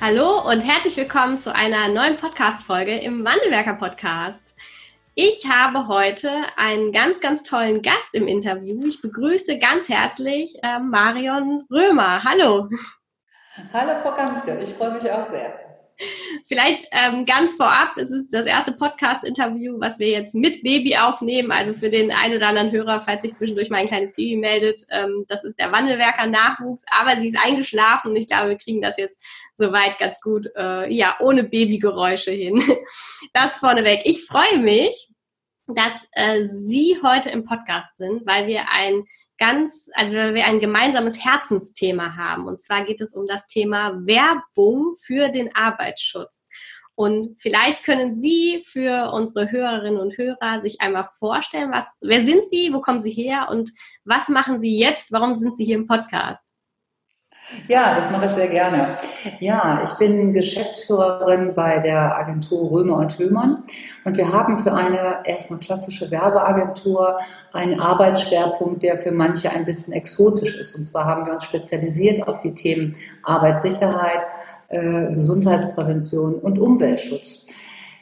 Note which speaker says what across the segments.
Speaker 1: Hallo und herzlich willkommen zu einer neuen Podcast-Folge im Wandelwerker Podcast. Ich habe heute einen ganz, ganz tollen Gast im Interview. Ich begrüße ganz herzlich äh, Marion Römer. Hallo.
Speaker 2: Hallo Frau Ganske, ich freue mich auch sehr.
Speaker 1: Vielleicht ähm, ganz vorab, es ist das erste Podcast-Interview, was wir jetzt mit Baby aufnehmen. Also für den einen oder anderen Hörer, falls sich zwischendurch mal ein kleines Baby meldet, ähm, das ist der Wandelwerker Nachwuchs, aber sie ist eingeschlafen und ich glaube, wir kriegen das jetzt soweit ganz gut, äh, ja, ohne Babygeräusche hin. Das vorneweg. Ich freue mich, dass äh, Sie heute im Podcast sind, weil wir ein ganz, also wir ein gemeinsames Herzensthema haben. Und zwar geht es um das Thema Werbung für den Arbeitsschutz. Und vielleicht können Sie für unsere Hörerinnen und Hörer sich einmal vorstellen, was, wer sind Sie, wo kommen Sie her und was machen Sie jetzt? Warum sind Sie hier im Podcast?
Speaker 2: Ja, das mache ich sehr gerne. Ja, ich bin Geschäftsführerin bei der Agentur Römer und Höhmann und wir haben für eine erstmal klassische Werbeagentur einen Arbeitsschwerpunkt, der für manche ein bisschen exotisch ist. Und zwar haben wir uns spezialisiert auf die Themen Arbeitssicherheit, äh, Gesundheitsprävention und Umweltschutz.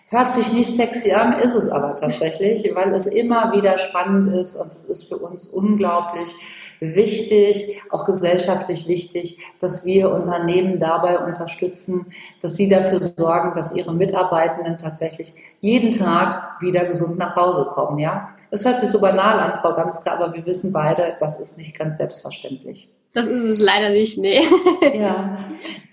Speaker 2: Hört sich nicht sexy an, ist es aber tatsächlich, weil es immer wieder spannend ist und es ist für uns unglaublich wichtig, auch gesellschaftlich wichtig, dass wir Unternehmen dabei unterstützen, dass sie dafür sorgen, dass ihre Mitarbeitenden tatsächlich jeden Tag wieder gesund nach Hause kommen. Ja, es hört sich so banal an, Frau Ganske, aber wir wissen beide, das ist nicht ganz selbstverständlich.
Speaker 1: Das ist es leider nicht, nee.
Speaker 2: Ja,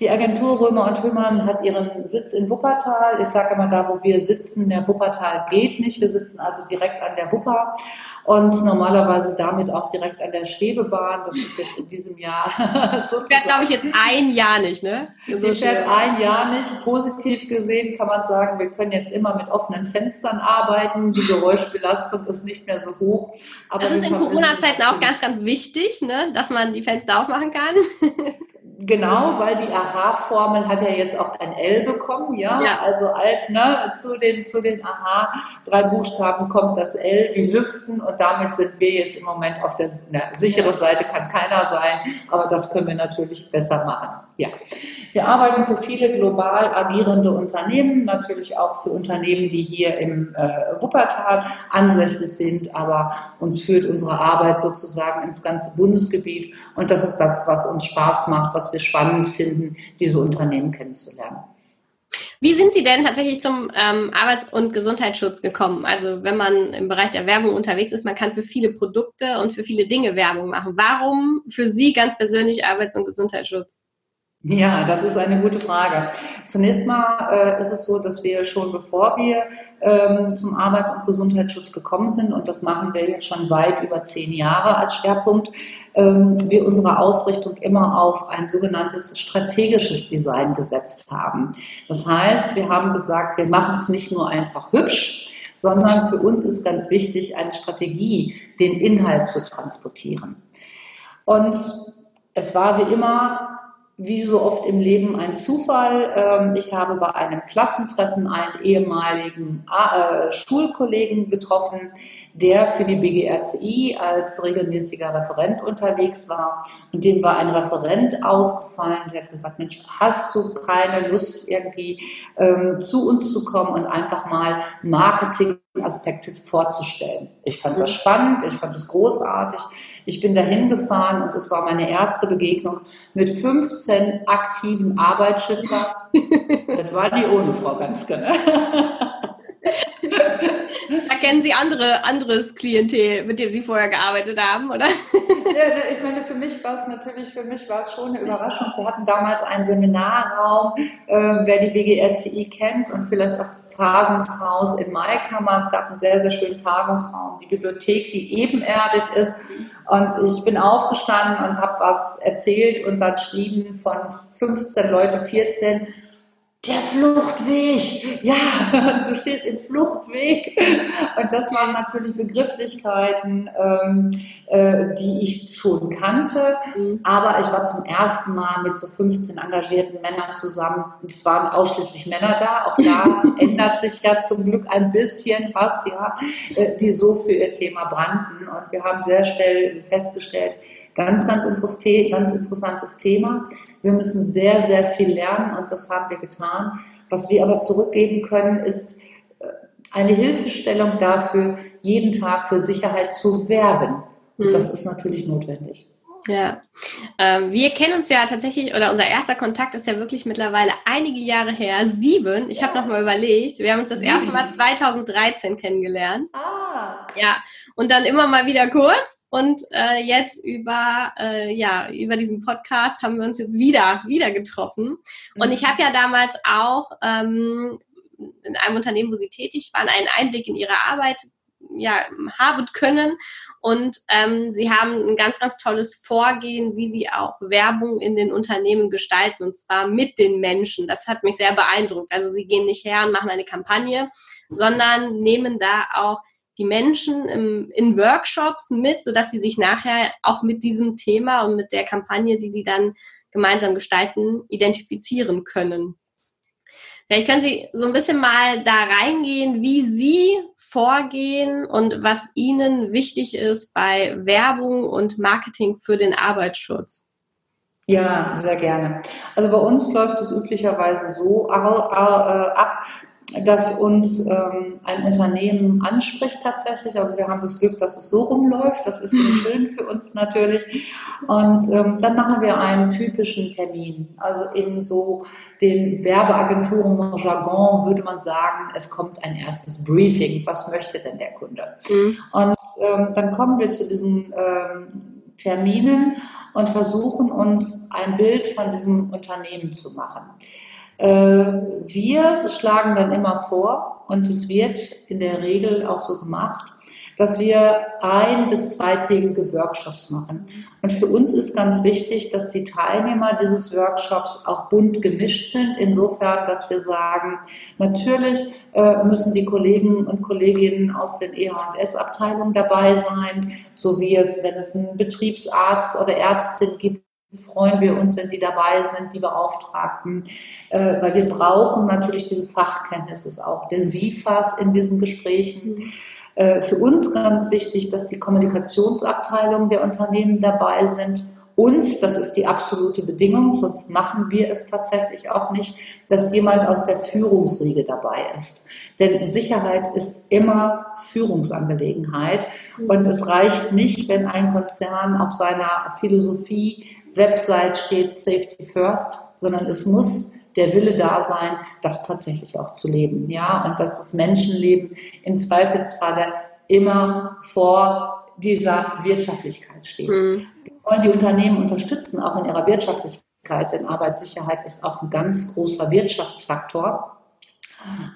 Speaker 2: die Agentur Römer und Hümmern hat ihren Sitz in Wuppertal. Ich sage immer, da wo wir sitzen, mehr Wuppertal geht nicht. Wir sitzen also direkt an der Wupper und normalerweise damit auch direkt an der Schwebebahn. Das ist jetzt in diesem Jahr
Speaker 1: sozusagen. Fährt, glaube ich, jetzt ein Jahr nicht, ne?
Speaker 2: So die fährt ein Jahr nicht. Positiv gesehen kann man sagen, wir können jetzt immer mit offenen Fenstern arbeiten. Die Geräuschbelastung ist nicht mehr so hoch.
Speaker 1: Aber das ist in Corona-Zeiten auch ganz, ganz wichtig, ne? dass man die Fenster aufmachen kann.
Speaker 2: Genau, weil die AHA-Formel hat ja jetzt auch ein L bekommen, ja. ja. Also alt, ne, zu den, zu den AHA drei Buchstaben kommt das L wie Lüften und damit sind wir jetzt im Moment auf der na, sicheren Seite, kann keiner sein, aber das können wir natürlich besser machen. Ja. Wir arbeiten für viele global agierende Unternehmen, natürlich auch für Unternehmen, die hier im äh, Wuppertal ansässig sind, aber uns führt unsere Arbeit sozusagen ins ganze Bundesgebiet und das ist das, was uns Spaß macht, was wir spannend finden, diese Unternehmen kennenzulernen.
Speaker 1: Wie sind Sie denn tatsächlich zum ähm, Arbeits- und Gesundheitsschutz gekommen? Also wenn man im Bereich der Werbung unterwegs ist, man kann für viele Produkte und für viele Dinge Werbung machen. Warum für Sie ganz persönlich Arbeits- und Gesundheitsschutz?
Speaker 2: Ja, das ist eine gute Frage. Zunächst mal äh, ist es so, dass wir schon bevor wir ähm, zum Arbeits- und Gesundheitsschutz gekommen sind, und das machen wir jetzt schon weit über zehn Jahre als Schwerpunkt, ähm, wir unsere Ausrichtung immer auf ein sogenanntes strategisches Design gesetzt haben. Das heißt, wir haben gesagt, wir machen es nicht nur einfach hübsch, sondern für uns ist ganz wichtig, eine Strategie, den Inhalt zu transportieren. Und es war wie immer wie so oft im Leben ein Zufall. Ähm, ich habe bei einem Klassentreffen einen ehemaligen äh, Schulkollegen getroffen, der für die BGRCI als regelmäßiger Referent unterwegs war. Und dem war ein Referent ausgefallen, der hat gesagt, Mensch, hast du keine Lust, irgendwie ähm, zu uns zu kommen und einfach mal Marketingaspekte vorzustellen? Ich fand das spannend, ich fand das großartig. Ich bin dahin gefahren und es war meine erste Begegnung mit 15 aktiven Arbeitsschützern. das war die ohne Frau Ganske. Ne?
Speaker 1: Da kennen Sie andere, anderes Klientel, mit dem Sie vorher gearbeitet haben, oder?
Speaker 2: Ja, ich meine, für mich war es natürlich, für mich war es schon eine Überraschung. Wir hatten damals einen Seminarraum, äh, wer die BGRCI kennt und vielleicht auch das Tagungshaus in Maikammer. Es gab einen sehr, sehr schönen Tagungsraum, die Bibliothek, die ebenerdig ist. Und ich bin aufgestanden und habe was erzählt und dann schrieben von 15 Leute 14, der Fluchtweg, ja, du stehst im Fluchtweg. Und das waren natürlich Begrifflichkeiten, ähm, äh, die ich schon kannte. Mhm. Aber ich war zum ersten Mal mit so 15 engagierten Männern zusammen. Und es waren ausschließlich Männer da. Auch da ändert sich ja zum Glück ein bisschen was, ja, äh, die so für ihr Thema brannten. Und wir haben sehr schnell festgestellt, Ganz, ganz, ganz interessantes Thema. Wir müssen sehr, sehr viel lernen und das haben wir getan. Was wir aber zurückgeben können, ist äh, eine Hilfestellung dafür, jeden Tag für Sicherheit zu werben. Und hm. das ist natürlich notwendig.
Speaker 1: Ja, ähm, wir kennen uns ja tatsächlich, oder unser erster Kontakt ist ja wirklich mittlerweile einige Jahre her, sieben. Ich ja. habe nochmal überlegt, wir haben uns das sieben. erste Mal 2013 kennengelernt. Ah. Ja, und dann immer mal wieder kurz. Und äh, jetzt über, äh, ja, über diesen Podcast haben wir uns jetzt wieder, wieder getroffen. Mhm. Und ich habe ja damals auch ähm, in einem Unternehmen, wo Sie tätig waren, einen Einblick in Ihre Arbeit ja, haben können. Und ähm, sie haben ein ganz, ganz tolles Vorgehen, wie sie auch Werbung in den Unternehmen gestalten, und zwar mit den Menschen. Das hat mich sehr beeindruckt. Also sie gehen nicht her und machen eine Kampagne, sondern nehmen da auch die Menschen im, in Workshops mit, sodass sie sich nachher auch mit diesem Thema und mit der Kampagne, die sie dann gemeinsam gestalten, identifizieren können. Vielleicht können Sie so ein bisschen mal da reingehen, wie Sie vorgehen und was Ihnen wichtig ist bei Werbung und Marketing für den Arbeitsschutz.
Speaker 2: Ja, sehr gerne. Also bei uns läuft es üblicherweise so äh, ab, dass uns ähm, ein Unternehmen anspricht tatsächlich. Also wir haben das Glück, dass es so rumläuft. Das ist sehr schön für uns natürlich. Und ähm, dann machen wir einen typischen Termin. Also in so den Werbeagenturen Jargon würde man sagen, es kommt ein erstes Briefing. Was möchte denn der Kunde? Mhm. Und ähm, dann kommen wir zu diesen ähm, Terminen und versuchen uns ein Bild von diesem Unternehmen zu machen. Äh, wir schlagen dann immer vor, und es wird in der Regel auch so gemacht, dass wir ein- bis zweitägige Workshops machen. Und für uns ist ganz wichtig, dass die Teilnehmer dieses Workshops auch bunt gemischt sind, insofern, dass wir sagen, natürlich äh, müssen die Kollegen und Kolleginnen aus den EH&S-Abteilungen dabei sein, so wie es, wenn es einen Betriebsarzt oder Ärztin gibt, freuen wir uns, wenn die dabei sind, die Beauftragten, äh, weil wir brauchen natürlich diese Fachkenntnisse auch der SIFAs in diesen Gesprächen. Mhm. Äh, für uns ganz wichtig, dass die Kommunikationsabteilungen der Unternehmen dabei sind. Und, das ist die absolute Bedingung, sonst machen wir es tatsächlich auch nicht, dass jemand aus der Führungsriege dabei ist. Denn Sicherheit ist immer Führungsangelegenheit. Mhm. Und es reicht nicht, wenn ein Konzern auf seiner Philosophie Website steht Safety First, sondern es muss der Wille da sein, das tatsächlich auch zu leben. Ja, und dass das Menschenleben im Zweifelsfalle immer vor dieser Wirtschaftlichkeit steht. Mhm. Wir wollen die Unternehmen unterstützen, auch in ihrer Wirtschaftlichkeit, denn Arbeitssicherheit ist auch ein ganz großer Wirtschaftsfaktor.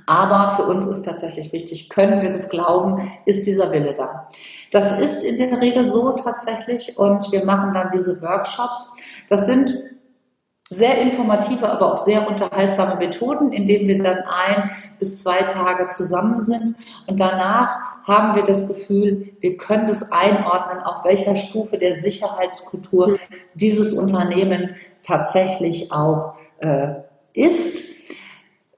Speaker 2: Aber für uns ist tatsächlich wichtig, können wir das glauben, ist dieser Wille da. Das ist in der Regel so tatsächlich und wir machen dann diese Workshops. Das sind sehr informative, aber auch sehr unterhaltsame Methoden, in denen wir dann ein bis zwei Tage zusammen sind und danach haben wir das Gefühl, wir können das einordnen, auf welcher Stufe der Sicherheitskultur dieses Unternehmen tatsächlich auch äh, ist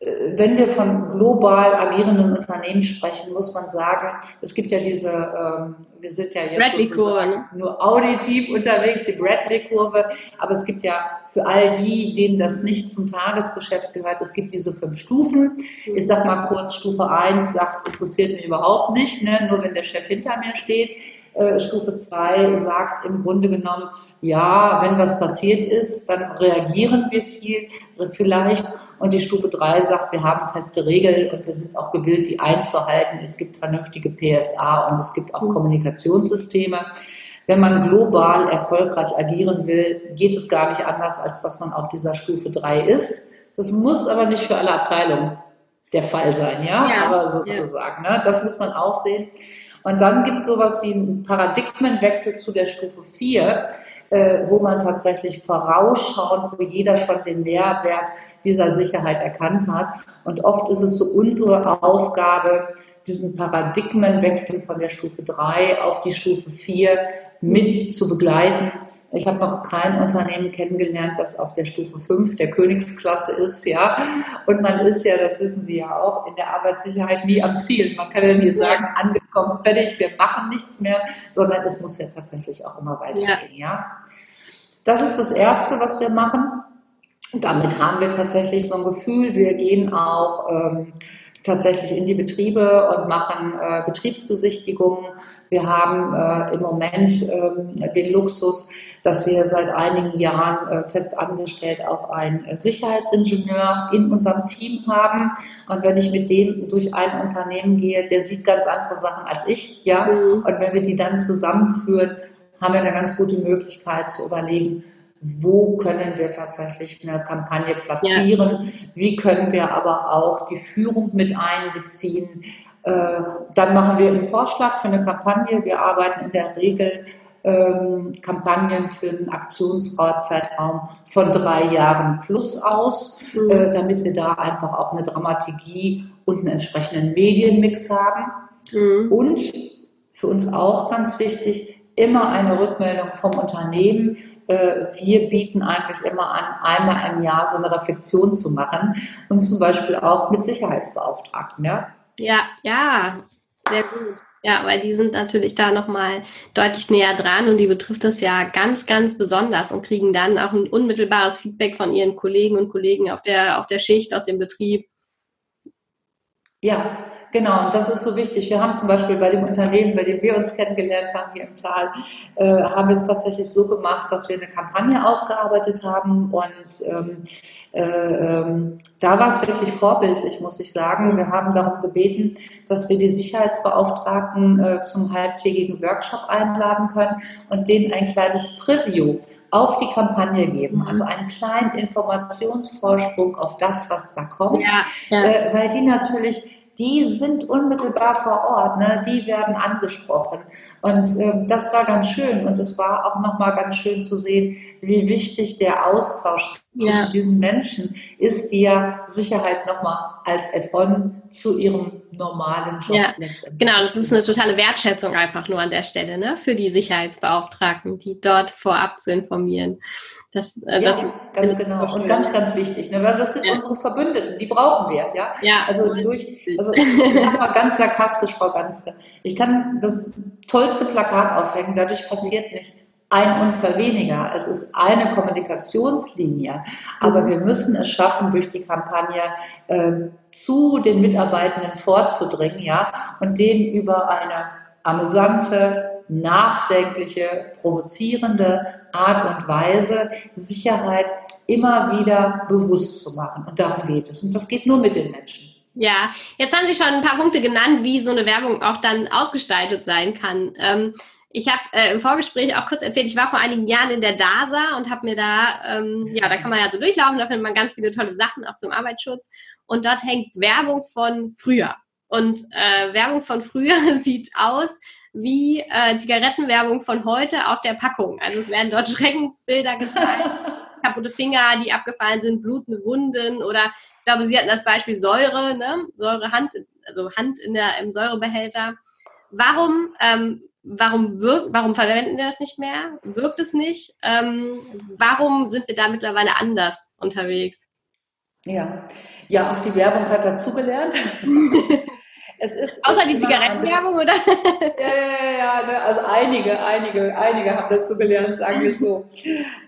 Speaker 2: wenn wir von global agierenden Unternehmen sprechen, muss man sagen, es gibt ja diese, ähm, wir sind ja jetzt ne? nur auditiv unterwegs, die Bradley-Kurve, aber es gibt ja für all die, denen das nicht zum Tagesgeschäft gehört, es gibt diese fünf Stufen. Ich sag mal kurz, Stufe 1 sagt, interessiert mich überhaupt nicht, ne? nur wenn der Chef hinter mir steht. Äh, Stufe 2 sagt im Grunde genommen, ja, wenn was passiert ist, dann reagieren wir viel, vielleicht. Und die Stufe 3 sagt, wir haben feste Regeln und wir sind auch gewillt, die einzuhalten. Es gibt vernünftige PSA und es gibt auch mhm. Kommunikationssysteme. Wenn man global erfolgreich agieren will, geht es gar nicht anders, als dass man auf dieser Stufe 3 ist. Das muss aber nicht für alle Abteilungen der Fall sein, ja, ja aber sozusagen. Ja. Ne? Das muss man auch sehen. Und dann gibt es sowas wie einen Paradigmenwechsel zu der Stufe 4 äh, wo man tatsächlich vorausschaut, wo jeder schon den Mehrwert dieser Sicherheit erkannt hat. Und oft ist es so unsere Aufgabe, diesen Paradigmenwechsel von der Stufe 3 auf die Stufe 4 mit zu begleiten. Ich habe noch kein Unternehmen kennengelernt, das auf der Stufe 5 der Königsklasse ist, ja. Und man ist ja, das wissen Sie ja auch, in der Arbeitssicherheit nie am Ziel. Man kann ja nie sagen, angekommen, fertig, wir machen nichts mehr, sondern es muss ja tatsächlich auch immer weitergehen, ja. ja. Das ist das Erste, was wir machen. Damit haben wir tatsächlich so ein Gefühl, wir gehen auch ähm, tatsächlich in die Betriebe und machen äh, Betriebsbesichtigungen. Wir haben äh, im Moment äh, den Luxus, dass wir seit einigen Jahren äh, fest angestellt auch einen Sicherheitsingenieur in unserem Team haben. Und wenn ich mit dem durch ein Unternehmen gehe, der sieht ganz andere Sachen als ich, ja. Mhm. Und wenn wir die dann zusammenführen, haben wir eine ganz gute Möglichkeit zu überlegen, wo können wir tatsächlich eine Kampagne platzieren, ja. wie können wir aber auch die Führung mit einbeziehen. Äh, dann machen wir einen Vorschlag für eine Kampagne. Wir arbeiten in der Regel ähm, Kampagnen für einen Aktionszeitraum von drei Jahren plus aus, mhm. äh, damit wir da einfach auch eine Dramaturgie und einen entsprechenden Medienmix haben. Mhm. Und für uns auch ganz wichtig, immer eine Rückmeldung vom Unternehmen, äh, wir bieten eigentlich immer an, einmal im Jahr so eine Reflexion zu machen und zum Beispiel auch mit Sicherheitsbeauftragten. Ja,
Speaker 1: ja, ja sehr gut. Ja, weil die sind natürlich da nochmal deutlich näher dran und die betrifft das ja ganz, ganz besonders und kriegen dann auch ein unmittelbares Feedback von ihren Kollegen und Kollegen auf der, auf der Schicht, aus dem Betrieb.
Speaker 2: Ja, Genau, und das ist so wichtig. Wir haben zum Beispiel bei dem Unternehmen, bei dem wir uns kennengelernt haben hier im Tal, äh, haben wir es tatsächlich so gemacht, dass wir eine Kampagne ausgearbeitet haben und ähm, äh, ähm, da war es wirklich vorbildlich, muss ich sagen. Wir haben darum gebeten, dass wir die Sicherheitsbeauftragten äh, zum halbtägigen Workshop einladen können und denen ein kleines Preview auf die Kampagne geben, also einen kleinen Informationsvorsprung auf das, was da kommt, ja, ja. Äh, weil die natürlich die sind unmittelbar vor Ort, ne? die werden angesprochen. Und äh, das war ganz schön und es war auch nochmal ganz schön zu sehen, wie wichtig der Austausch ja. zwischen diesen Menschen ist, die ja Sicherheit nochmal als Add-on zu ihrem normalen Job
Speaker 1: ja, Genau, das ist eine totale Wertschätzung einfach nur an der Stelle, ne? für die Sicherheitsbeauftragten, die dort vorab zu informieren.
Speaker 2: Das, äh, ja, das ganz genau. Und ganz, ganz wichtig, ne? weil das sind ja. unsere Verbündeten, die brauchen wir. Ja, ja also durch, also ich sag mal ganz sarkastisch, Frau Ganske, ich kann das tollste Plakat aufhängen, dadurch passiert nicht ein Unfall weniger. Es ist eine Kommunikationslinie. Aber wir müssen es schaffen, durch die Kampagne äh, zu den Mitarbeitenden vorzudringen, ja, und denen über eine amüsante, nachdenkliche, provozierende Art und Weise Sicherheit immer wieder bewusst zu machen. Und darum geht es. Und das geht nur mit den Menschen.
Speaker 1: Ja, jetzt haben Sie schon ein paar Punkte genannt, wie so eine Werbung auch dann ausgestaltet sein kann. Ähm, ich habe äh, im Vorgespräch auch kurz erzählt, ich war vor einigen Jahren in der DASA und habe mir da, ähm, ja, da kann man ja so durchlaufen, da findet man ganz viele tolle Sachen auch zum Arbeitsschutz. Und dort hängt Werbung von früher. Und äh, Werbung von früher sieht aus wie äh, Zigarettenwerbung von heute auf der Packung. Also es werden dort Schreckensbilder gezeigt, kaputte Finger, die abgefallen sind, blutende Wunden oder ich glaube, Sie hatten das Beispiel Säure, ne? Säure Hand, also Hand in der, im Säurebehälter. Warum ähm, warum, wirkt, warum verwenden wir das nicht mehr? Wirkt es nicht? Ähm, warum sind wir da mittlerweile anders unterwegs?
Speaker 2: Ja, ja, auch die Werbung hat dazugelernt.
Speaker 1: es ist Außer die Zigarettenwerbung, oder?
Speaker 2: ja, ja, ja, ne, also einige, einige, einige haben dazu gelernt, sagen wir so.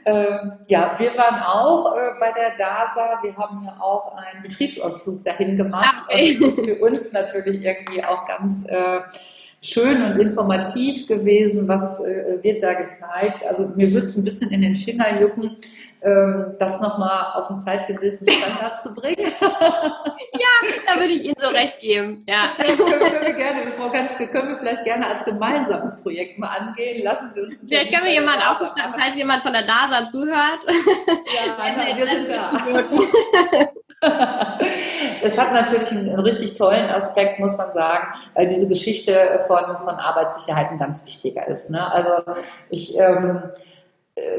Speaker 2: ähm, ja, wir waren auch äh, bei der DASA, wir haben ja auch einen Betriebsausflug dahin gemacht. Ah, okay. Und das ist für uns natürlich irgendwie auch ganz äh, schön und informativ gewesen. Was äh, wird da gezeigt? Also mir wird es ein bisschen in den Finger jucken, ähm, das nochmal auf den zeitgemäßen Standard zu bringen.
Speaker 1: ja, da würde ich Ihnen so recht geben. Ja.
Speaker 2: ja können, können, wir gerne, Frau Ganske, können wir vielleicht gerne als gemeinsames Projekt mal angehen. Lassen Sie uns.
Speaker 1: Vielleicht können wir jemanden aufrufen, falls jemand von der DASA zuhört. Ja,
Speaker 2: nein, wir sind da. es hat natürlich einen, einen, richtig tollen Aspekt, muss man sagen, weil diese Geschichte von, von Arbeitssicherheit ein ganz wichtiger ist. Ne? Also ich ähm,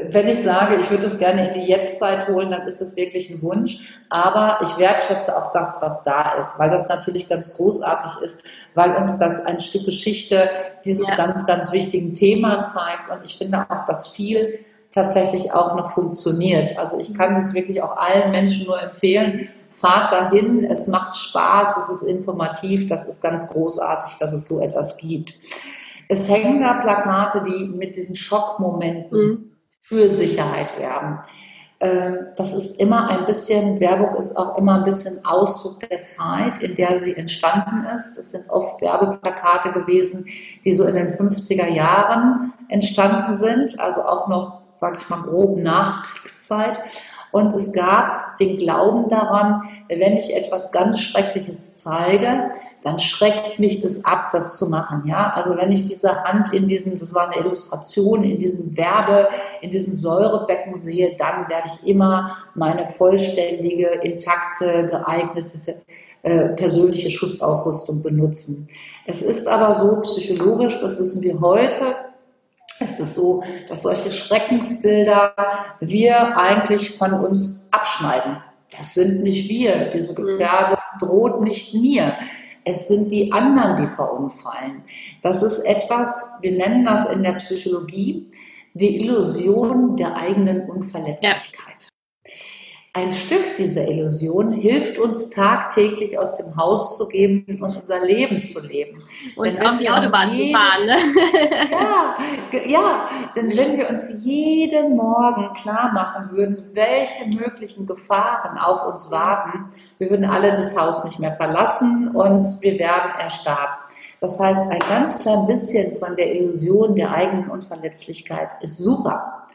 Speaker 2: wenn ich sage, ich würde es gerne in die Jetztzeit holen, dann ist es wirklich ein Wunsch. Aber ich wertschätze auch das, was da ist, weil das natürlich ganz großartig ist, weil uns das ein Stück Geschichte dieses ja. ganz, ganz wichtigen Thema zeigt. Und ich finde auch, dass viel tatsächlich auch noch funktioniert. Also ich kann das wirklich auch allen Menschen nur empfehlen. Fahrt dahin, es macht Spaß, es ist informativ, das ist ganz großartig, dass es so etwas gibt. Es hängen da Plakate, die mit diesen Schockmomenten mhm. für Sicherheit werben. Ähm, das ist immer ein bisschen, Werbung ist auch immer ein bisschen Ausdruck der Zeit, in der sie entstanden ist. Das sind oft Werbeplakate gewesen, die so in den 50er Jahren entstanden sind, also auch noch sage ich mal, grob Nachkriegszeit. Und es gab den Glauben daran, wenn ich etwas ganz Schreckliches zeige, dann schreckt mich das ab, das zu machen. Ja, also wenn ich diese Hand in diesem, das war eine Illustration, in diesem Werbe, in diesem Säurebecken sehe, dann werde ich immer meine vollständige, intakte, geeignete äh, persönliche Schutzausrüstung benutzen. Es ist aber so psychologisch, das wissen wir heute, ist es so, dass solche Schreckensbilder wir eigentlich von uns abschneiden. Das sind nicht wir. Diese mhm. Gefährdung droht nicht mir. Es sind die anderen, die verunfallen. Das ist etwas, wir nennen das in der Psychologie, die Illusion der eigenen Unverletzlichkeit. Ein Stück dieser Illusion hilft uns tagtäglich aus dem Haus zu gehen und unser Leben zu leben.
Speaker 1: Und auf die Autobahn jeden, zu fahren, ne?
Speaker 2: Ja, ja, denn wenn wir uns jeden Morgen klar machen würden, welche möglichen Gefahren auf uns warten, wir würden alle das Haus nicht mehr verlassen und wir werden erstarrt. Das heißt, ein ganz klein bisschen von der Illusion der eigenen Unverletzlichkeit ist super.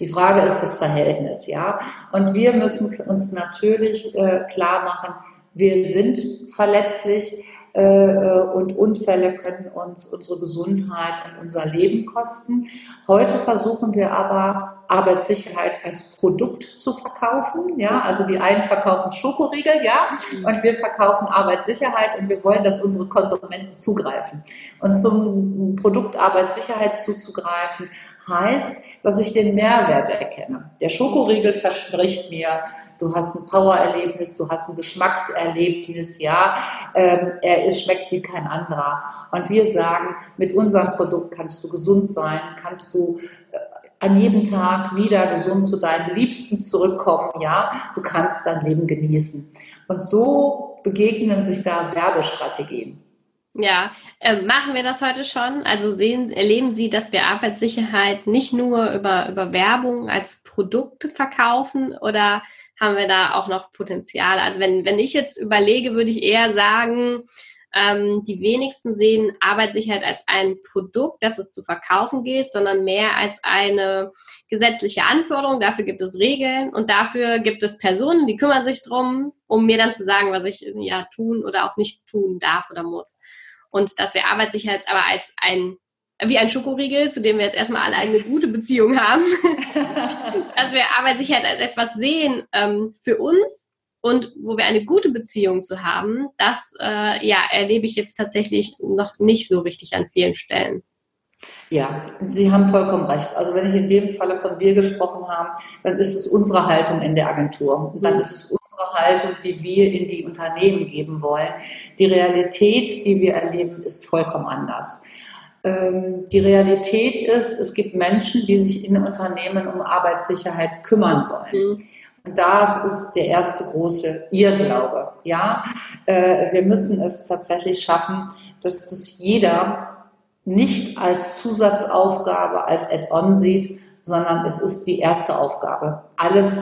Speaker 2: Die Frage ist das Verhältnis, ja. Und wir müssen uns natürlich äh, klar machen, wir sind verletzlich äh, äh, und Unfälle können uns unsere Gesundheit und unser Leben kosten. Heute versuchen wir aber Arbeitssicherheit als Produkt zu verkaufen, ja. Also die einen verkaufen Schokoriegel, ja, und wir verkaufen Arbeitssicherheit und wir wollen, dass unsere Konsumenten zugreifen. Und zum Produkt Arbeitssicherheit zuzugreifen heißt, dass ich den Mehrwert erkenne. Der Schokoriegel verspricht mir, du hast ein Power-Erlebnis, du hast ein Geschmackserlebnis, ja, ähm, er ist, schmeckt wie kein anderer. Und wir sagen, mit unserem Produkt kannst du gesund sein, kannst du äh, an jedem Tag wieder gesund zu deinen Liebsten zurückkommen, ja, du kannst dein Leben genießen. Und so begegnen sich da Werbestrategien.
Speaker 1: Ja, äh, machen wir das heute schon? Also sehen, erleben Sie, dass wir Arbeitssicherheit nicht nur über, über Werbung als Produkt verkaufen oder haben wir da auch noch Potenzial? Also wenn, wenn ich jetzt überlege, würde ich eher sagen, ähm, die wenigsten sehen Arbeitssicherheit als ein Produkt, das es zu verkaufen gilt, sondern mehr als eine gesetzliche Anforderung. Dafür gibt es Regeln und dafür gibt es Personen, die kümmern sich drum, um mir dann zu sagen, was ich ja tun oder auch nicht tun darf oder muss und dass wir Arbeitssicherheit aber als ein wie ein Schokoriegel, zu dem wir jetzt erstmal alle eine gute Beziehung haben, dass wir Arbeitssicherheit als etwas sehen ähm, für uns und wo wir eine gute Beziehung zu haben, das äh, ja, erlebe ich jetzt tatsächlich noch nicht so richtig an vielen Stellen.
Speaker 2: Ja, Sie haben vollkommen recht. Also wenn ich in dem Falle von wir gesprochen habe, dann ist es unsere Haltung in der Agentur. Und dann mhm. ist es unsere Haltung, die wir in die Unternehmen geben wollen. Die Realität, die wir erleben, ist vollkommen anders. Ähm, die Realität ist, es gibt Menschen, die sich in Unternehmen um Arbeitssicherheit kümmern sollen. Mhm. Und das ist der erste große Irrglaube. Ja, äh, wir müssen es tatsächlich schaffen, dass es jeder nicht als Zusatzaufgabe, als Add-on sieht, sondern es ist die erste Aufgabe. Alles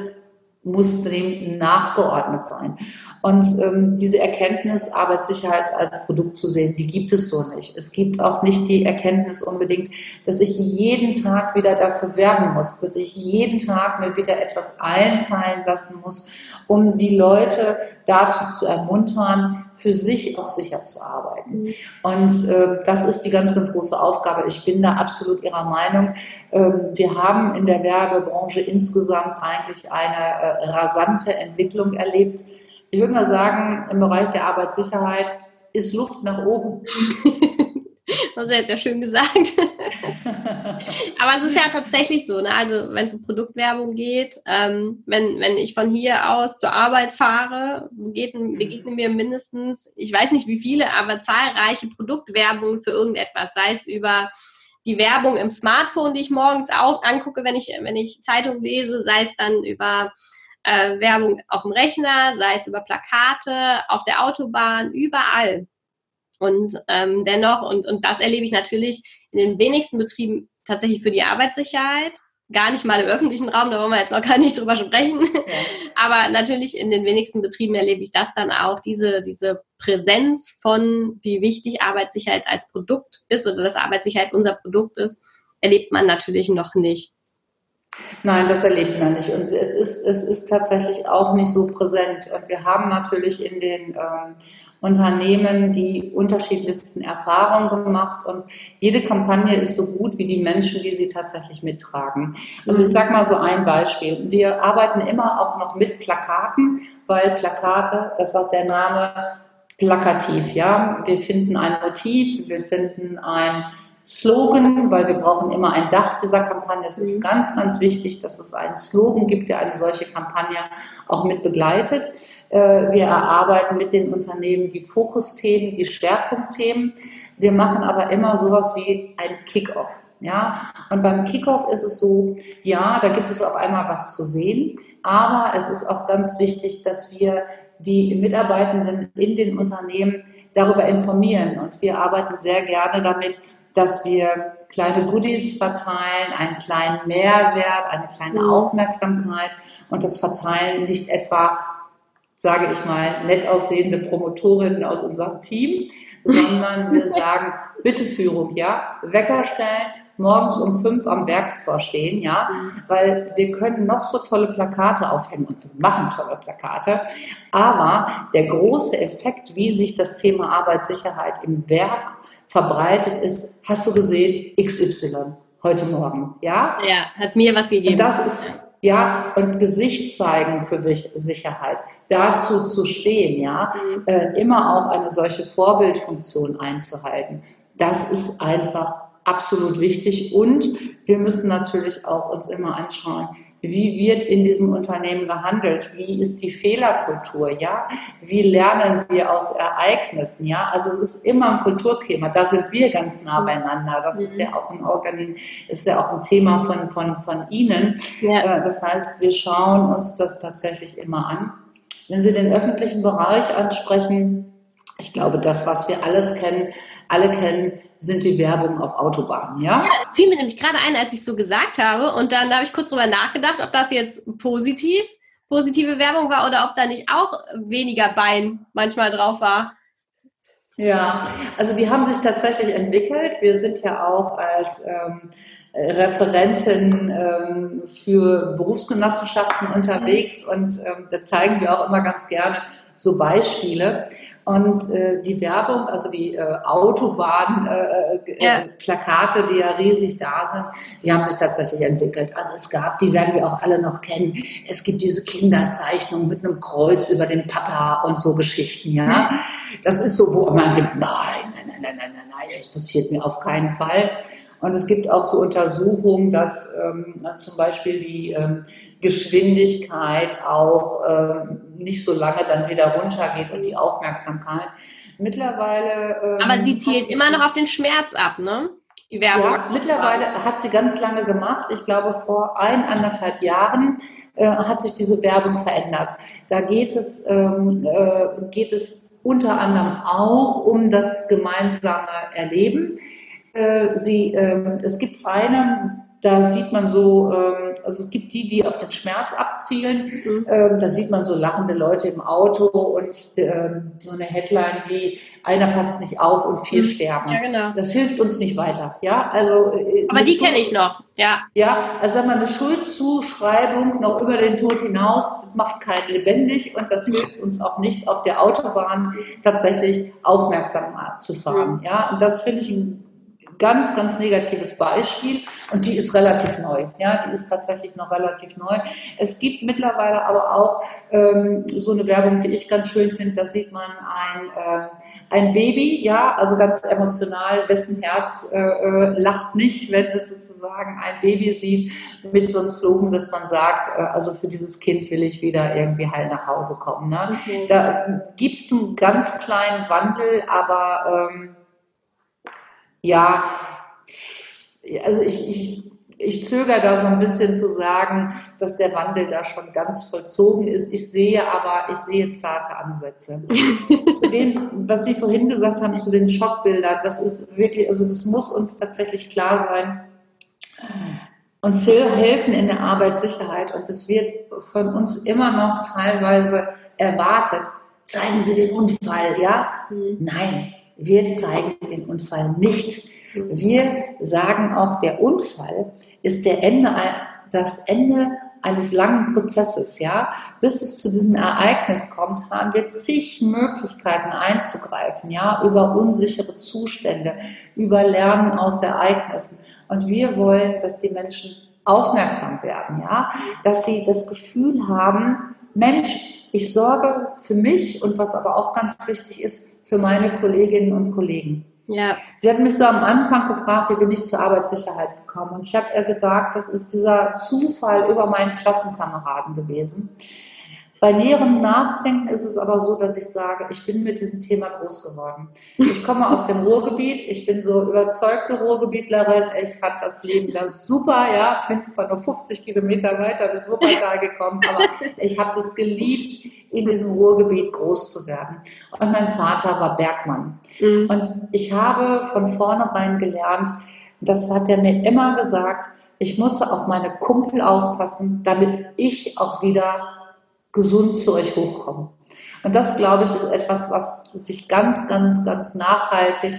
Speaker 2: muss dem nachgeordnet sein. Und ähm, diese Erkenntnis, Arbeitssicherheit als Produkt zu sehen, die gibt es so nicht. Es gibt auch nicht die Erkenntnis unbedingt, dass ich jeden Tag wieder dafür werben muss, dass ich jeden Tag mir wieder etwas einfallen lassen muss, um die Leute dazu zu ermuntern, für sich auch sicher zu arbeiten. Mhm. Und äh, das ist die ganz, ganz große Aufgabe. Ich bin da absolut Ihrer Meinung. Ähm, wir haben in der Werbebranche insgesamt eigentlich eine äh, rasante Entwicklung erlebt. Ich würde mal sagen, im Bereich der Arbeitssicherheit ist Luft nach oben.
Speaker 1: Das ist jetzt ja schön gesagt. Aber es ist ja tatsächlich so, ne? Also wenn es um Produktwerbung geht, ähm, wenn, wenn ich von hier aus zur Arbeit fahre, begegnen, begegnen mir mindestens, ich weiß nicht wie viele, aber zahlreiche Produktwerbungen für irgendetwas, sei es über die Werbung im Smartphone, die ich morgens auch angucke, wenn ich, wenn ich Zeitung lese, sei es dann über äh, Werbung auf dem Rechner, sei es über Plakate, auf der Autobahn, überall. Und ähm, dennoch, und, und das erlebe ich natürlich in den wenigsten Betrieben tatsächlich für die Arbeitssicherheit, gar nicht mal im öffentlichen Raum, da wollen wir jetzt noch gar nicht drüber sprechen. Ja. Aber natürlich in den wenigsten Betrieben erlebe ich das dann auch, diese, diese Präsenz von, wie wichtig Arbeitssicherheit als Produkt ist oder dass Arbeitssicherheit unser Produkt ist, erlebt man natürlich noch nicht.
Speaker 2: Nein, das erlebt man nicht. Und es ist, es ist tatsächlich auch nicht so präsent. Und wir haben natürlich in den ähm, Unternehmen die unterschiedlichsten Erfahrungen gemacht und jede Kampagne ist so gut wie die Menschen, die sie tatsächlich mittragen. Also ich sage mal so ein Beispiel. Wir arbeiten immer auch noch mit Plakaten, weil Plakate, das sagt der Name, plakativ, ja. Wir finden ein Motiv, wir finden ein Slogan, weil wir brauchen immer ein Dach dieser Kampagne. Es ist mhm. ganz, ganz wichtig, dass es einen Slogan gibt, der eine solche Kampagne auch mit begleitet. Äh, wir erarbeiten mit den Unternehmen die Fokusthemen, die Schwerpunktthemen. Wir machen aber immer sowas wie ein Kickoff. Ja, und beim Kickoff ist es so, ja, da gibt es auf einmal was zu sehen, aber es ist auch ganz wichtig, dass wir die Mitarbeitenden in den Unternehmen darüber informieren. Und wir arbeiten sehr gerne damit, dass wir kleine Goodies verteilen, einen kleinen Mehrwert, eine kleine mhm. Aufmerksamkeit und das Verteilen nicht etwa, sage ich mal, nett aussehende Promotorinnen aus unserem Team, sondern wir sagen, bitte Führung, ja, Wecker stellen, morgens um fünf am Werkstor stehen, ja, mhm. weil wir können noch so tolle Plakate aufhängen und wir machen tolle Plakate, aber der große Effekt, wie sich das Thema Arbeitssicherheit im Werk verbreitet ist, hast du gesehen, XY heute Morgen, ja?
Speaker 1: Ja, hat mir was gegeben.
Speaker 2: Und das ist, ja, und Gesicht zeigen für Sicherheit, dazu zu stehen, ja, mhm. äh, immer auch eine solche Vorbildfunktion einzuhalten. Das ist einfach absolut wichtig und wir müssen natürlich auch uns immer anschauen, wie wird in diesem Unternehmen gehandelt? Wie ist die Fehlerkultur? Ja, wie lernen wir aus Ereignissen? Ja, also es ist immer ein Kulturthema. Da sind wir ganz nah beieinander. Das ist ja auch ein Organ, ist ja auch ein Thema von, von, von Ihnen. Ja. Äh, das heißt, wir schauen uns das tatsächlich immer an. Wenn Sie den öffentlichen Bereich ansprechen, ich glaube, das, was wir alles kennen, alle kennen, sind die Werbung auf Autobahnen, ja? Ja,
Speaker 1: fiel mir nämlich gerade ein, als ich so gesagt habe. Und dann habe ich kurz drüber nachgedacht, ob das jetzt positiv, positive Werbung war oder ob da nicht auch weniger Bein manchmal drauf war.
Speaker 2: Ja, also die haben sich tatsächlich entwickelt. Wir sind ja auch als ähm, Referenten ähm, für Berufsgenossenschaften unterwegs und ähm, da zeigen wir auch immer ganz gerne so Beispiele. Und äh, die Werbung, also die äh, Autobahnplakate, äh, ja. Plakate, die ja riesig da sind, die haben sich tatsächlich entwickelt. Also es gab, die werden wir auch alle noch kennen. Es gibt diese Kinderzeichnung mit einem Kreuz über den Papa und so Geschichten, ja. Das ist so, wo man denkt, nein, nein, nein, nein, nein, nein, das passiert mir auf keinen Fall. Und es gibt auch so Untersuchungen, dass ähm, zum Beispiel die ähm, Geschwindigkeit auch ähm, nicht so lange dann wieder runtergeht und die Aufmerksamkeit. Mittlerweile.
Speaker 1: Ähm, Aber sie zielt immer noch auf den Schmerz ab, ne?
Speaker 2: Die Werbung. Ja, mittlerweile hat sie ganz lange gemacht. Ich glaube, vor ein, anderthalb Jahren äh, hat sich diese Werbung verändert. Da geht es, ähm, äh, geht es unter anderem auch um das gemeinsame Erleben. Äh, sie, äh, es gibt eine, da sieht man so, ähm, also es gibt die, die auf den Schmerz abzielen. Mhm. Ähm, da sieht man so lachende Leute im Auto und ähm, so eine Headline wie einer passt nicht auf und vier mhm. sterben. Ja, genau. Das hilft uns nicht weiter. Ja, also.
Speaker 1: Äh, Aber die kenne ich noch. Ja.
Speaker 2: Ja, also sag mal, eine Schuldzuschreibung noch über den Tod hinaus macht keinen lebendig und das hilft uns auch nicht auf der Autobahn tatsächlich aufmerksam zu fahren. Mhm. Ja, und das finde ich ein ganz, ganz negatives Beispiel und die ist relativ neu. Ja, die ist tatsächlich noch relativ neu. Es gibt mittlerweile aber auch ähm, so eine Werbung, die ich ganz schön finde. Da sieht man ein, äh, ein Baby, ja, also ganz emotional, wessen Herz äh, äh, lacht nicht, wenn es sozusagen ein Baby sieht, mit so einem Slogan, dass man sagt, äh, also für dieses Kind will ich wieder irgendwie heil nach Hause kommen. Ne? Okay. Da gibt es einen ganz kleinen Wandel, aber ähm, ja, also ich, ich, ich zögere da so ein bisschen zu sagen, dass der Wandel da schon ganz vollzogen ist. Ich sehe aber, ich sehe zarte Ansätze. zu dem, was Sie vorhin gesagt haben, zu den Schockbildern, das ist wirklich, also das muss uns tatsächlich klar sein. Uns helfen in der Arbeitssicherheit und das wird von uns immer noch teilweise erwartet. Zeigen Sie den Unfall, ja? Mhm. Nein, wir zeigen den Unfall nicht. Wir sagen auch, der Unfall ist der Ende, das Ende eines langen Prozesses, ja. Bis es zu diesem Ereignis kommt, haben wir zig Möglichkeiten einzugreifen, ja, über unsichere Zustände, über Lernen aus Ereignissen. Und wir wollen, dass die Menschen aufmerksam werden, ja, dass sie das Gefühl haben, Mensch, ich sorge für mich und was aber auch ganz wichtig ist, für meine Kolleginnen und Kollegen. Ja. Sie hat mich so am Anfang gefragt, wie bin ich zur Arbeitssicherheit gekommen? Und ich habe ihr gesagt, das ist dieser Zufall über meinen Klassenkameraden gewesen. Bei näherem Nachdenken ist es aber so, dass ich sage, ich bin mit diesem Thema groß geworden. Ich komme aus dem Ruhrgebiet, ich bin so überzeugte Ruhrgebietlerin, ich fand das Leben da super, ja, bin zwar nur 50 Kilometer weiter bis Wuppertal gekommen, aber ich habe das geliebt, in diesem Ruhrgebiet groß zu werden. Und mein Vater war Bergmann. Mhm. Und ich habe von vornherein gelernt, das hat er mir immer gesagt, ich muss auf meine Kumpel aufpassen, damit ich auch wieder gesund zu euch hochkommen. Und das, glaube ich, ist etwas, was sich ganz, ganz, ganz nachhaltig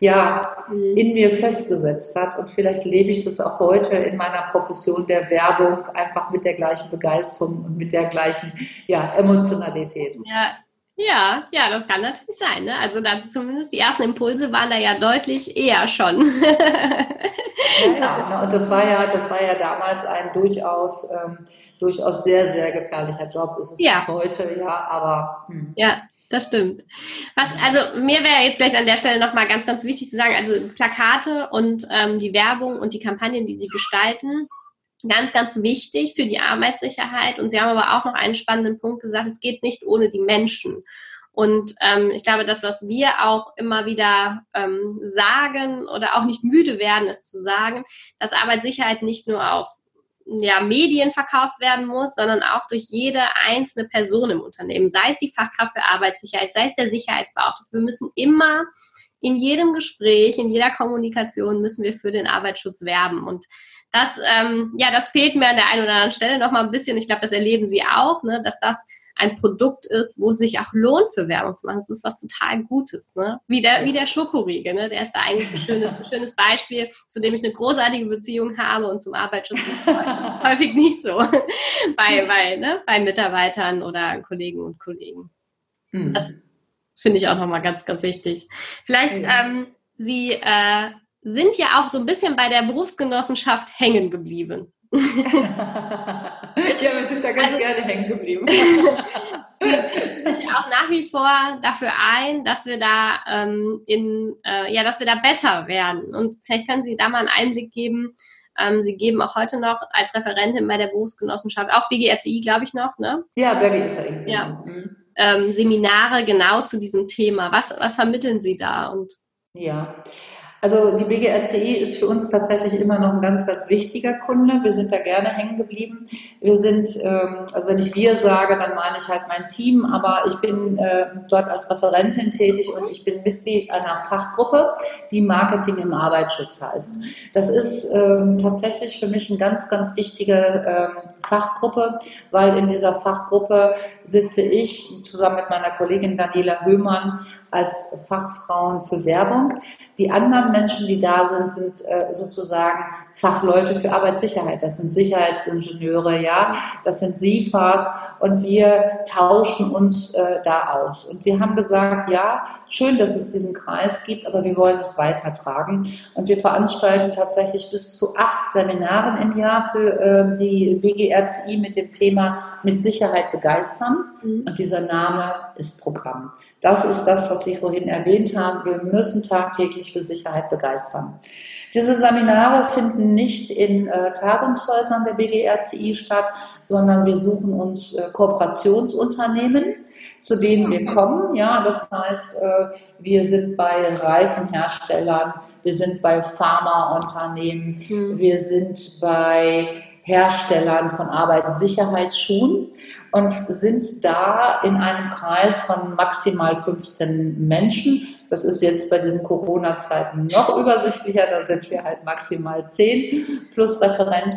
Speaker 2: ja, mhm. in mir festgesetzt hat. Und vielleicht lebe ich das auch heute in meiner Profession der Werbung einfach mit der gleichen Begeisterung und mit der gleichen ja, Emotionalität.
Speaker 1: Ja, ja, ja, das kann natürlich sein. Ne? Also da zumindest die ersten Impulse waren da ja deutlich eher schon.
Speaker 2: ja, ja, und das war ja, das war ja damals ein durchaus, ähm, durchaus sehr, sehr gefährlicher Job. Ist es ja. bis heute, ja, aber.
Speaker 1: Hm. Ja, das stimmt. Was, also mir wäre jetzt vielleicht an der Stelle nochmal ganz, ganz wichtig zu sagen, also Plakate und ähm, die Werbung und die Kampagnen, die sie gestalten, ganz, ganz wichtig für die Arbeitssicherheit. Und Sie haben aber auch noch einen spannenden Punkt gesagt, es geht nicht ohne die Menschen. Und ähm, ich glaube, das, was wir auch immer wieder ähm, sagen oder auch nicht müde werden, ist zu sagen, dass Arbeitssicherheit nicht nur auf ja, Medien verkauft werden muss, sondern auch durch jede einzelne Person im Unternehmen, sei es die Fachkraft für Arbeitssicherheit, sei es der Sicherheitsbeauftragte. Wir müssen immer in jedem Gespräch, in jeder Kommunikation müssen wir für den Arbeitsschutz werben. Und das, ähm, ja, das fehlt mir an der einen oder anderen Stelle noch mal ein bisschen. Ich glaube, das erleben Sie auch, ne, dass das ein Produkt ist, wo es sich auch lohnt, für Werbung zu machen. Das ist was total Gutes, ne? Wie der, wie der Schokoriegel, ne? Der ist da eigentlich ein schönes, ein schönes Beispiel, zu dem ich eine großartige Beziehung habe und zum Arbeitsschutz häufig nicht so bei, bei, ne? bei Mitarbeitern oder Kollegen und Kollegen. Mhm. Das finde ich auch nochmal ganz, ganz wichtig. Vielleicht, ähm, Sie äh, sind ja auch so ein bisschen bei der Berufsgenossenschaft hängen geblieben. ja,
Speaker 2: wir sind da ganz also, gerne hängen geblieben.
Speaker 1: ich auch nach wie vor dafür ein, dass wir da ähm, in, äh, ja, dass wir da besser werden. Und vielleicht können Sie da mal einen Einblick geben. Ähm, Sie geben auch heute noch als Referentin bei der Berufsgenossenschaft, auch BGRCI, glaube ich noch, ne?
Speaker 2: Ja, BGRCI.
Speaker 1: Ja. Mhm. Ähm, Seminare genau zu diesem Thema. Was, was vermitteln Sie da? Und
Speaker 2: ja, also die BGRCI ist für uns tatsächlich immer noch ein ganz, ganz wichtiger Kunde. Wir sind da gerne hängen geblieben. Wir sind, ähm, also wenn ich wir sage, dann meine ich halt mein Team, aber ich bin äh, dort als Referentin tätig und ich bin Mitglied einer Fachgruppe, die Marketing im Arbeitsschutz heißt. Das ist ähm, tatsächlich für mich eine ganz, ganz wichtige ähm, Fachgruppe, weil in dieser Fachgruppe sitze ich zusammen mit meiner Kollegin Daniela Höhmann als Fachfrauen für Werbung. Die anderen Menschen, die da sind, sind äh, sozusagen Fachleute für Arbeitssicherheit. Das sind Sicherheitsingenieure, ja, das sind SIFAs und wir tauschen uns äh, da aus. Und wir haben gesagt, ja, schön, dass es diesen Kreis gibt, aber wir wollen es weitertragen. Und wir veranstalten tatsächlich bis zu acht Seminaren im Jahr für äh, die WGRCI mit dem Thema mit Sicherheit begeistern. Mhm. Und dieser Name ist Programm. Das ist das, was Sie vorhin erwähnt haben. Wir müssen tagtäglich für Sicherheit begeistern. Diese Seminare finden nicht in äh, Tagungshäusern der BGRCI statt, sondern wir suchen uns äh, Kooperationsunternehmen, zu denen wir kommen. Ja, das heißt, äh, wir sind bei Reifenherstellern, wir sind bei Pharmaunternehmen, mhm. wir sind bei Herstellern von Arbeitssicherheitsschuhen und sind da in einem Kreis von maximal 15 Menschen. Das ist jetzt bei diesen Corona-Zeiten noch übersichtlicher, da sind wir halt maximal 10 plus Referent.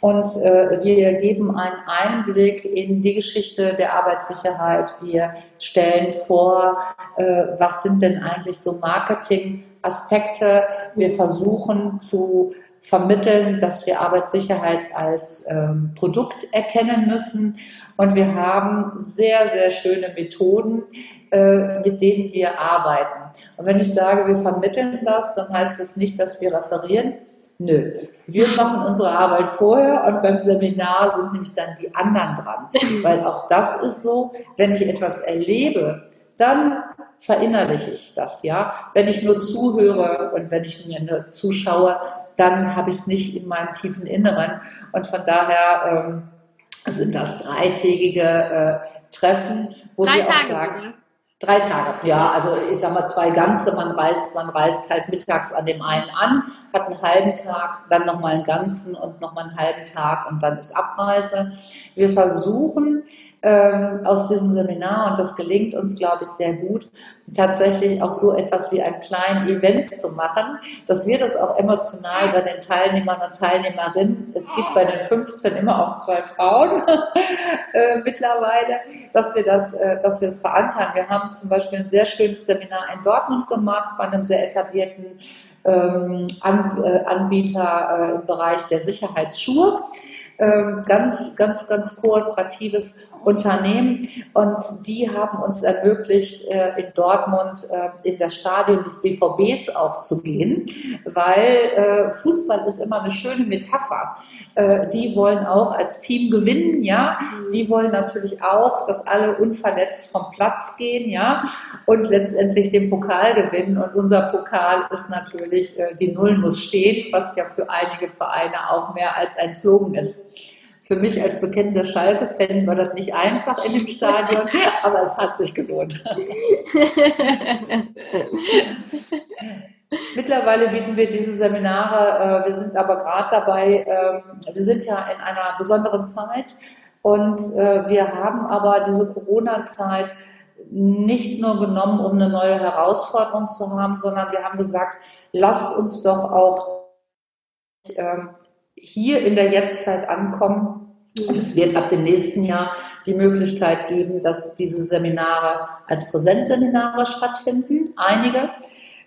Speaker 2: Und äh, wir geben einen Einblick in die Geschichte der Arbeitssicherheit. Wir stellen vor, äh, was sind denn eigentlich so Marketing-Aspekte. Wir versuchen zu vermitteln, dass wir Arbeitssicherheit als ähm, Produkt erkennen müssen und wir haben sehr, sehr schöne Methoden, äh, mit denen wir arbeiten. Und wenn ich sage, wir vermitteln das, dann heißt das nicht, dass wir referieren. Nö, wir machen unsere Arbeit vorher und beim Seminar sind nämlich dann die anderen dran. Weil auch das ist so, wenn ich etwas erlebe, dann verinnerliche ich das, ja. Wenn ich nur zuhöre und wenn ich mir nur zuschaue, dann habe ich es nicht in meinem tiefen Inneren. Und von daher ähm, sind das dreitägige äh, Treffen,
Speaker 1: wo Drei wir Tage auch sagen, sogar.
Speaker 2: Drei Tage, ja, also ich sag mal zwei ganze, man reist, man reist halt mittags an dem einen an, hat einen halben Tag, dann nochmal einen ganzen und nochmal einen halben Tag und dann ist Abreise. Wir versuchen ähm, aus diesem Seminar, und das gelingt uns, glaube ich, sehr gut, tatsächlich auch so etwas wie ein kleinen Event zu machen, dass wir das auch emotional bei den Teilnehmern und Teilnehmerinnen, es gibt bei den 15 immer auch zwei Frauen äh, mittlerweile, dass wir das, äh, dass wir das verankern. Wir haben zum Beispiel ein sehr schönes Seminar in Dortmund gemacht, bei einem sehr etablierten ähm, An, äh, Anbieter äh, im Bereich der Sicherheitsschuhe. Ähm, ganz, ganz, ganz kooperatives Unternehmen und die haben uns ermöglicht, äh, in Dortmund äh, in das Stadion des BVBs auch zu gehen, weil äh, Fußball ist immer eine schöne Metapher. Die wollen auch als Team gewinnen, ja. Die wollen natürlich auch, dass alle unverletzt vom Platz gehen, ja, und letztendlich den Pokal gewinnen. Und unser Pokal ist natürlich, die Null muss stehen, was ja für einige Vereine auch mehr als ein Slogan ist. Für mich als bekennender Schalke-Fan war das nicht einfach in dem Stadion, aber es hat sich gelohnt. Mittlerweile bieten wir diese Seminare, äh, wir sind aber gerade dabei, ähm, wir sind ja in einer besonderen Zeit und äh, wir haben aber diese Corona-Zeit nicht nur genommen, um eine neue Herausforderung zu haben, sondern wir haben gesagt, lasst uns doch auch ähm, hier in der Jetztzeit ankommen. Und es wird ab dem nächsten Jahr die Möglichkeit geben, dass diese Seminare als Präsenzseminare stattfinden, einige.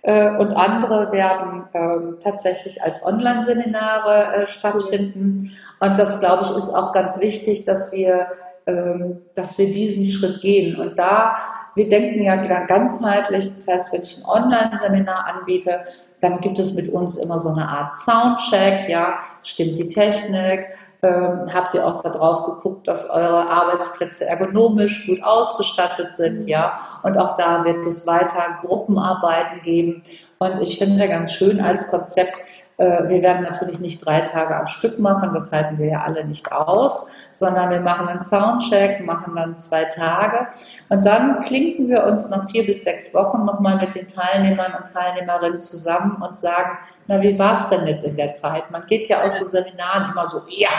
Speaker 2: Äh, und andere werden ähm, tatsächlich als Online-Seminare äh, stattfinden. Und das, glaube ich, ist auch ganz wichtig, dass wir, ähm, dass wir diesen Schritt gehen. Und da, wir denken ja ganzheitlich, das heißt, wenn ich ein Online-Seminar anbiete, dann gibt es mit uns immer so eine Art Soundcheck, ja, stimmt die Technik, ähm, habt ihr auch darauf geguckt, dass eure Arbeitsplätze ergonomisch gut ausgestattet sind, ja, und auch da wird es weiter Gruppenarbeiten geben. Und ich finde ganz schön als Konzept, wir werden natürlich nicht drei Tage am Stück machen, das halten wir ja alle nicht aus, sondern wir machen einen Soundcheck, machen dann zwei Tage und dann klinken wir uns nach vier bis sechs Wochen nochmal mit den Teilnehmern und Teilnehmerinnen zusammen und sagen, na, wie war es denn jetzt in der Zeit? Man geht ja aus so Seminaren immer so, ja,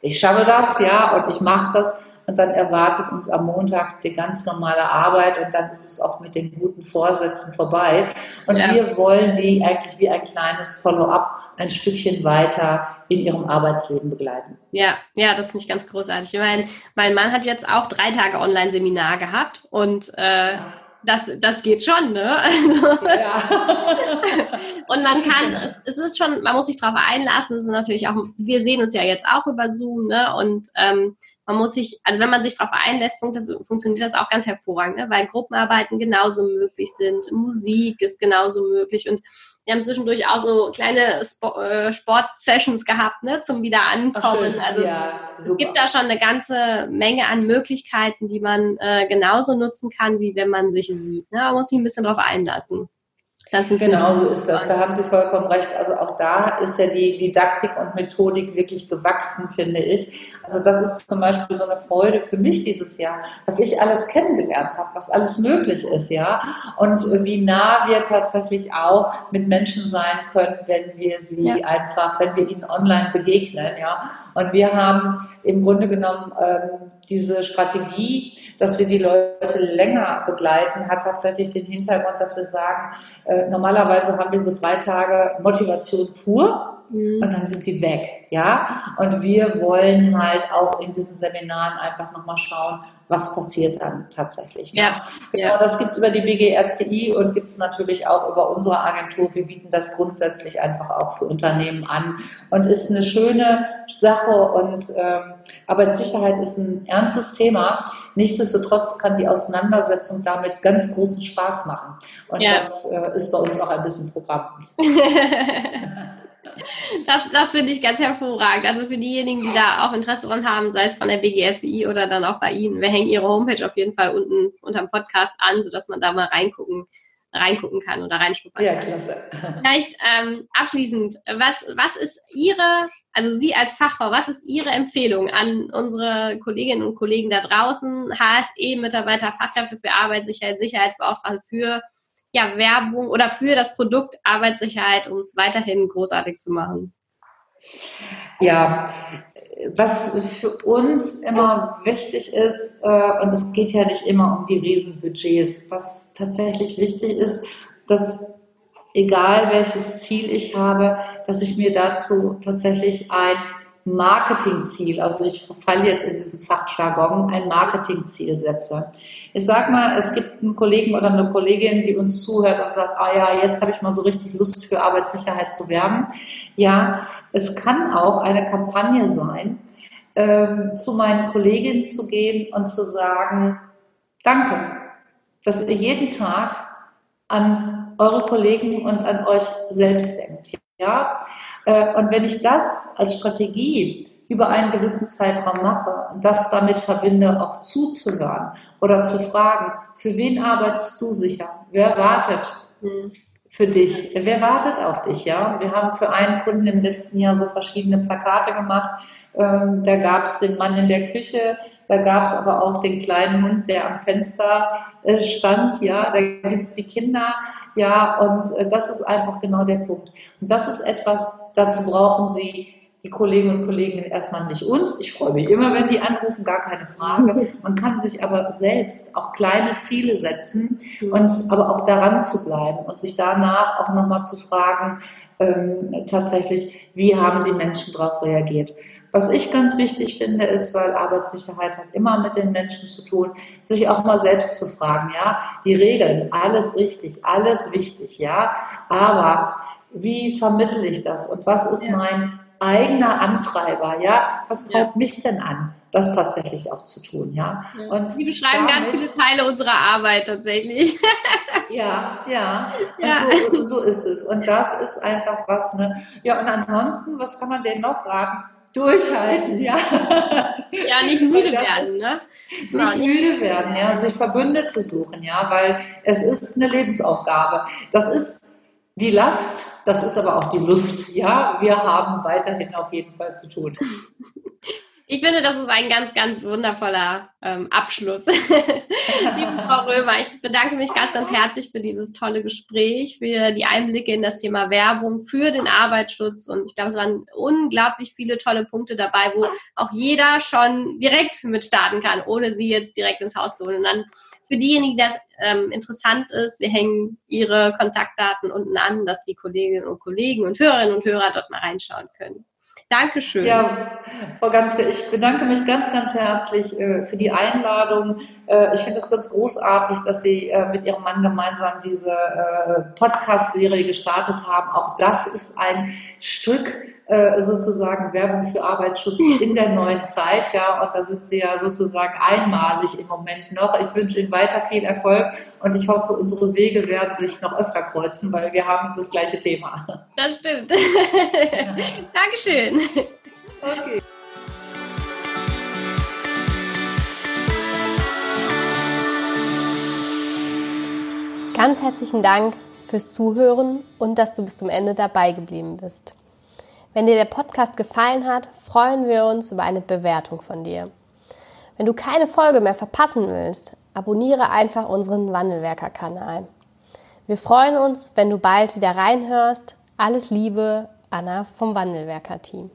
Speaker 2: ich schaffe das, ja, und ich mache das und dann erwartet uns am Montag die ganz normale Arbeit und dann ist es auch mit den guten Vorsätzen vorbei. Und ja. wir wollen die eigentlich wie ein kleines Follow-up ein Stückchen weiter in ihrem Arbeitsleben begleiten.
Speaker 1: Ja, ja, das finde ich ganz großartig. Ich meine, mein Mann hat jetzt auch drei Tage Online-Seminar gehabt und äh, das, das geht schon, ne? Ja. und man kann, es, es ist schon, man muss sich darauf einlassen, es ist natürlich auch, wir sehen uns ja jetzt auch über Zoom, ne? Und ähm, man muss sich, also wenn man sich darauf einlässt, funktioniert das auch ganz hervorragend, ne? weil Gruppenarbeiten genauso möglich sind, Musik ist genauso möglich und wir haben zwischendurch auch so kleine äh, Sport-Sessions gehabt, ne, zum Wiederankommen. Ach, also ja, es gibt da schon eine ganze Menge an Möglichkeiten, die man äh, genauso nutzen kann, wie wenn man sich sieht. Ne? Man muss sich ein bisschen darauf einlassen.
Speaker 2: Genau so ist das. Da haben Sie vollkommen recht. Also auch da ist ja die Didaktik und Methodik wirklich gewachsen, finde ich. Also das ist zum Beispiel so eine Freude für mich dieses Jahr, was ich alles kennengelernt habe, was alles möglich ist, ja. Und wie nah wir tatsächlich auch mit Menschen sein können, wenn wir sie ja. einfach, wenn wir ihnen online begegnen, ja. Und wir haben im Grunde genommen ähm, diese Strategie, dass wir die Leute länger begleiten, hat tatsächlich den Hintergrund, dass wir sagen, äh, normalerweise haben wir so drei Tage Motivation pur mhm. und dann sind die weg, ja. Und wir wollen halt auch in diesen Seminaren einfach nochmal schauen, was passiert dann tatsächlich. Ja. Genau, ja. das gibt's über die BGRCI und gibt's natürlich auch über unsere Agentur. Wir bieten das grundsätzlich einfach auch für Unternehmen an und ist eine schöne Sache und ähm, Arbeitssicherheit ist ein ernstes Thema. Nichtsdestotrotz kann die Auseinandersetzung damit ganz großen Spaß machen. Und ja. das äh, ist bei uns auch ein bisschen Programm.
Speaker 1: Das, das finde ich ganz hervorragend. Also für diejenigen, die da auch Interesse dran haben, sei es von der BGSI oder dann auch bei Ihnen, wir hängen Ihre Homepage auf jeden Fall unten unter dem Podcast an, sodass man da mal reingucken reingucken kann oder reinschnuppern
Speaker 2: ja, kann. Ja, klasse.
Speaker 1: Vielleicht ähm, abschließend, was, was ist Ihre, also Sie als Fachfrau, was ist Ihre Empfehlung an unsere Kolleginnen und Kollegen da draußen, HSE-Mitarbeiter, Fachkräfte für Arbeitssicherheit, Sicherheitsbeauftragte für ja, Werbung oder für das Produkt Arbeitssicherheit, um es weiterhin großartig zu machen?
Speaker 2: Ja, was für uns immer wichtig ist, äh, und es geht ja nicht immer um die Riesenbudgets, was tatsächlich wichtig ist, dass egal welches Ziel ich habe, dass ich mir dazu tatsächlich ein Marketingziel, also ich falle jetzt in diesen Fachjargon, ein Marketingziel setze. Ich sag mal, es gibt einen Kollegen oder eine Kollegin, die uns zuhört und sagt, ah ja, jetzt habe ich mal so richtig Lust für Arbeitssicherheit zu werben. Ja, es kann auch eine Kampagne sein, ähm, zu meinen Kolleginnen zu gehen und zu sagen, danke, dass ihr jeden Tag an eure Kollegen und an euch selbst denkt. Ja, äh, und wenn ich das als Strategie über einen gewissen Zeitraum mache und das damit verbinde, auch zuzuhören oder zu fragen, für wen arbeitest du sicher? Wer wartet für dich? Wer wartet auf dich? Ja, wir haben für einen Kunden im letzten Jahr so verschiedene Plakate gemacht. Ähm, da gab es den Mann in der Küche, da gab es aber auch den kleinen Hund, der am Fenster äh, stand. Ja, da gibt es die Kinder. Ja, und äh, das ist einfach genau der Punkt. Und das ist etwas, dazu brauchen Sie die Kolleginnen und Kollegen erstmal nicht uns. Ich freue mich immer, wenn die anrufen, gar keine Frage. Man kann sich aber selbst auch kleine Ziele setzen und aber auch daran zu bleiben und sich danach auch nochmal zu fragen, ähm, tatsächlich, wie haben die Menschen darauf reagiert. Was ich ganz wichtig finde, ist, weil Arbeitssicherheit hat immer mit den Menschen zu tun, sich auch mal selbst zu fragen, ja, die Regeln, alles richtig, alles wichtig, ja, aber wie vermittle ich das und was ist ja. mein eigener Antreiber, ja, was treibt ja. mich denn an? das tatsächlich auch zu tun, ja.
Speaker 1: ja. Und Sie beschreiben damit, ganz viele Teile unserer Arbeit tatsächlich.
Speaker 2: ja, ja. ja. Und so, so, ist es. Und das ist einfach was, ne? Ja, und ansonsten, was kann man denn noch raten? Durchhalten, ja.
Speaker 1: Ja, nicht müde werden, ne?
Speaker 2: Nicht ja, müde werden, ja, sich Verbünde zu suchen, ja, weil es ist eine Lebensaufgabe. Das ist die Last, das ist aber auch die Lust, ja. Wir haben weiterhin auf jeden Fall zu tun.
Speaker 1: Ich finde, das ist ein ganz, ganz wundervoller ähm, Abschluss. Liebe Frau Römer, ich bedanke mich ganz, ganz herzlich für dieses tolle Gespräch, für die Einblicke in das Thema Werbung, für den Arbeitsschutz. Und ich glaube, es waren unglaublich viele tolle Punkte dabei, wo auch jeder schon direkt mit starten kann, ohne sie jetzt direkt ins Haus zu holen. Und dann für diejenigen, die das ähm, interessant ist, wir hängen ihre Kontaktdaten unten an, dass die Kolleginnen und Kollegen und Hörerinnen und Hörer dort mal reinschauen können. Dankeschön.
Speaker 2: Ja, Frau Ganske, ich bedanke mich ganz, ganz herzlich äh, für die Einladung. Äh, ich finde es ganz großartig, dass Sie äh, mit Ihrem Mann gemeinsam diese äh, Podcast-Serie gestartet haben. Auch das ist ein Stück äh, sozusagen Werbung für Arbeitsschutz in der neuen Zeit, ja, und da sind Sie ja sozusagen einmalig im Moment noch. Ich wünsche Ihnen weiter viel Erfolg und ich hoffe, unsere Wege werden sich noch öfter kreuzen, weil wir haben das gleiche Thema.
Speaker 1: Das stimmt. Dankeschön. Okay. Ganz herzlichen Dank fürs Zuhören und dass du bis zum Ende dabei geblieben bist. Wenn dir der Podcast gefallen hat, freuen wir uns über eine Bewertung von dir. Wenn du keine Folge mehr verpassen willst, abonniere einfach unseren Wandelwerker-Kanal. Wir freuen uns, wenn du bald wieder reinhörst. Alles Liebe, Anna vom Wandelwerker-Team.